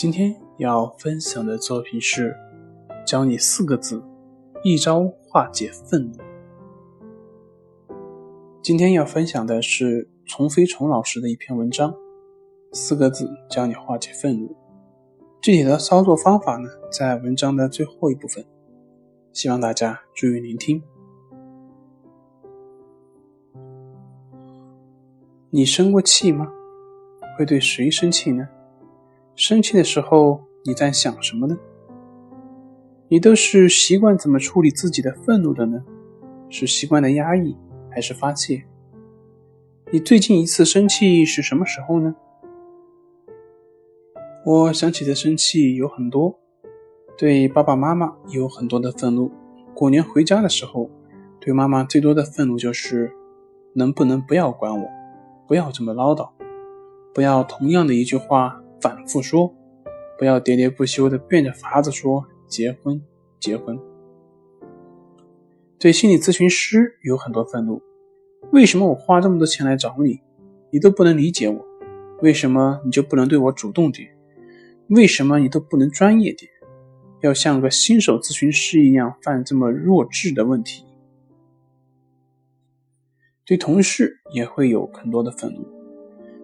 今天要分享的作品是教你四个字，一招化解愤怒。今天要分享的是丛飞虫老师的一篇文章，四个字教你化解愤怒。具体的操作方法呢，在文章的最后一部分，希望大家注意聆听。你生过气吗？会对谁生气呢？生气的时候，你在想什么呢？你都是习惯怎么处理自己的愤怒的呢？是习惯的压抑，还是发泄？你最近一次生气是什么时候呢？我想起的生气有很多，对爸爸妈妈有很多的愤怒。过年回家的时候，对妈妈最多的愤怒就是：能不能不要管我，不要这么唠叨，不要同样的一句话。反复说，不要喋喋不休的变着法子说结婚，结婚。对心理咨询师有很多愤怒，为什么我花这么多钱来找你，你都不能理解我？为什么你就不能对我主动点？为什么你都不能专业点？要像个新手咨询师一样犯这么弱智的问题？对同事也会有很多的愤怒。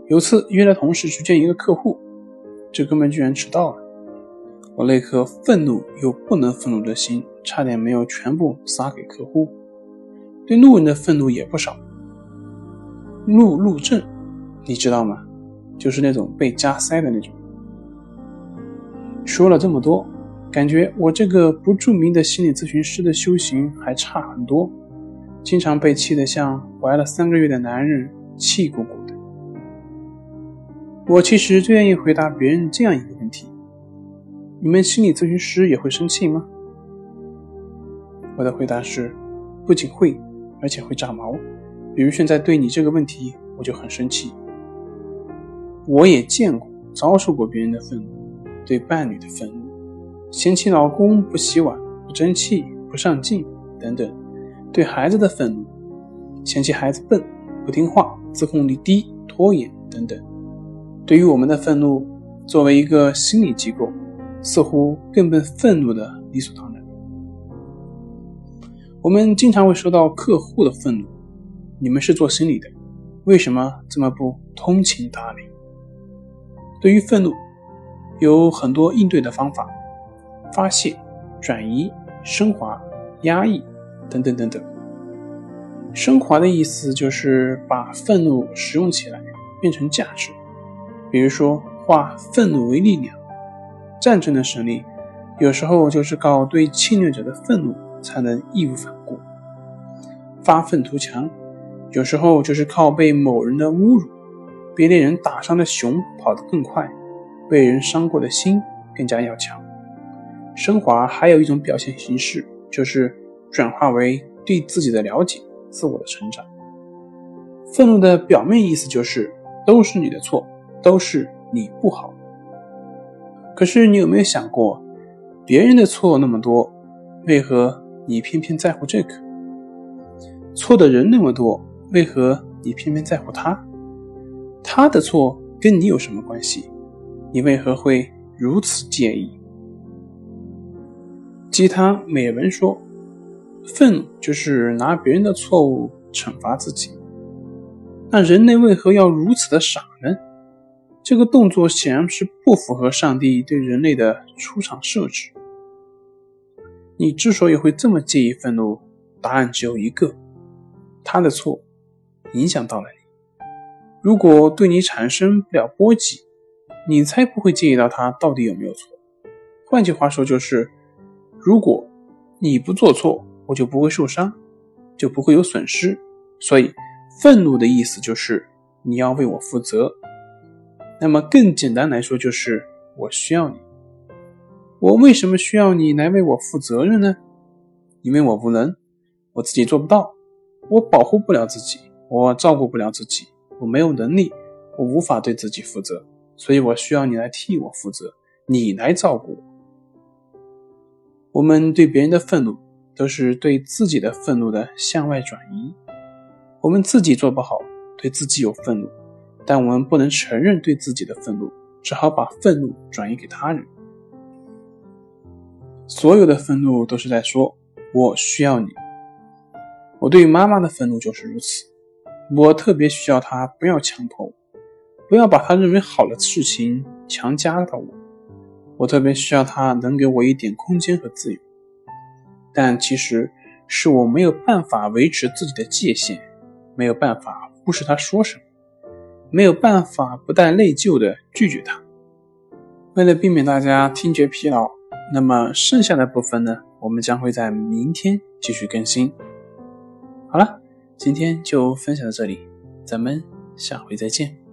有次约了同事去见一个客户。这哥们居然迟到了，我那颗愤怒又不能愤怒的心，差点没有全部撒给客户。对路人的愤怒也不少，路路症，你知道吗？就是那种被加塞的那种。说了这么多，感觉我这个不著名的心理咨询师的修行还差很多，经常被气得像怀了三个月的男人，气鼓鼓。我其实最愿意回答别人这样一个问题：你们心理咨询师也会生气吗？我的回答是，不仅会，而且会炸毛。比如现在对你这个问题，我就很生气。我也见过、遭受过别人的愤怒，对伴侣的愤怒，嫌弃老公不洗碗、不争气、不上进等等；对孩子的愤怒，嫌弃孩子笨、不听话、自控力低、拖延等等。对于我们的愤怒，作为一个心理机构，似乎更被愤怒的理所当然。我们经常会收到客户的愤怒，你们是做心理的，为什么这么不通情达理？对于愤怒，有很多应对的方法：发泄、转移、升华、压抑等等等等。升华的意思就是把愤怒使用起来，变成价值。比如说，化愤怒为力量。战争的胜利，有时候就是靠对侵略者的愤怒才能义无反顾。发愤图强，有时候就是靠被某人的侮辱。被猎人打伤的熊跑得更快，被人伤过的心更加要强。升华还有一种表现形式，就是转化为对自己的了解、自我的成长。愤怒的表面意思就是都是你的错。都是你不好，可是你有没有想过，别人的错那么多，为何你偏偏在乎这个？错的人那么多，为何你偏偏在乎他？他的错跟你有什么关系？你为何会如此介意？鸡汤美文说，愤怒就是拿别人的错误惩罚自己。那人类为何要如此的傻呢？这个动作显然是不符合上帝对人类的出场设置。你之所以会这么介意愤怒，答案只有一个：他的错影响到了你。如果对你产生不了波及，你才不会介意到他到底有没有错。换句话说，就是如果你不做错，我就不会受伤，就不会有损失。所以，愤怒的意思就是你要为我负责。那么更简单来说，就是我需要你。我为什么需要你来为我负责任呢？因为我无能，我自己做不到，我保护不了自己，我照顾不了自己，我没有能力，我无法对自己负责，所以我需要你来替我负责，你来照顾我。我们对别人的愤怒，都是对自己的愤怒的向外转移。我们自己做不好，对自己有愤怒，但我们不能承认对自己的愤怒，只好把愤怒转移给他人。所有的愤怒都是在说“我需要你”。我对妈妈的愤怒就是如此。我特别需要她不要强迫我，不要把她认为好的事情强加到我。我特别需要她能给我一点空间和自由。但其实是我没有办法维持自己的界限，没有办法忽视她说什么，没有办法不带内疚的拒绝他。为了避免大家听觉疲劳。那么剩下的部分呢，我们将会在明天继续更新。好了，今天就分享到这里，咱们下回再见。